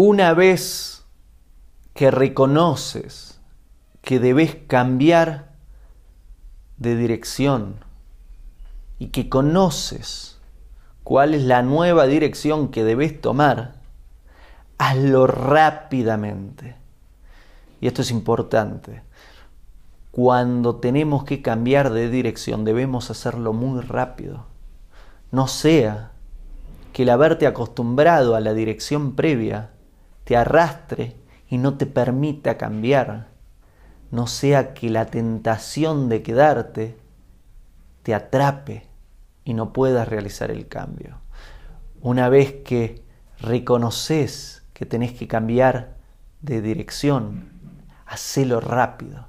Una vez que reconoces que debes cambiar de dirección y que conoces cuál es la nueva dirección que debes tomar, hazlo rápidamente. Y esto es importante. Cuando tenemos que cambiar de dirección debemos hacerlo muy rápido. No sea que el haberte acostumbrado a la dirección previa te arrastre y no te permita cambiar. No sea que la tentación de quedarte te atrape y no puedas realizar el cambio. Una vez que reconoces que tenés que cambiar de dirección, hacelo rápido.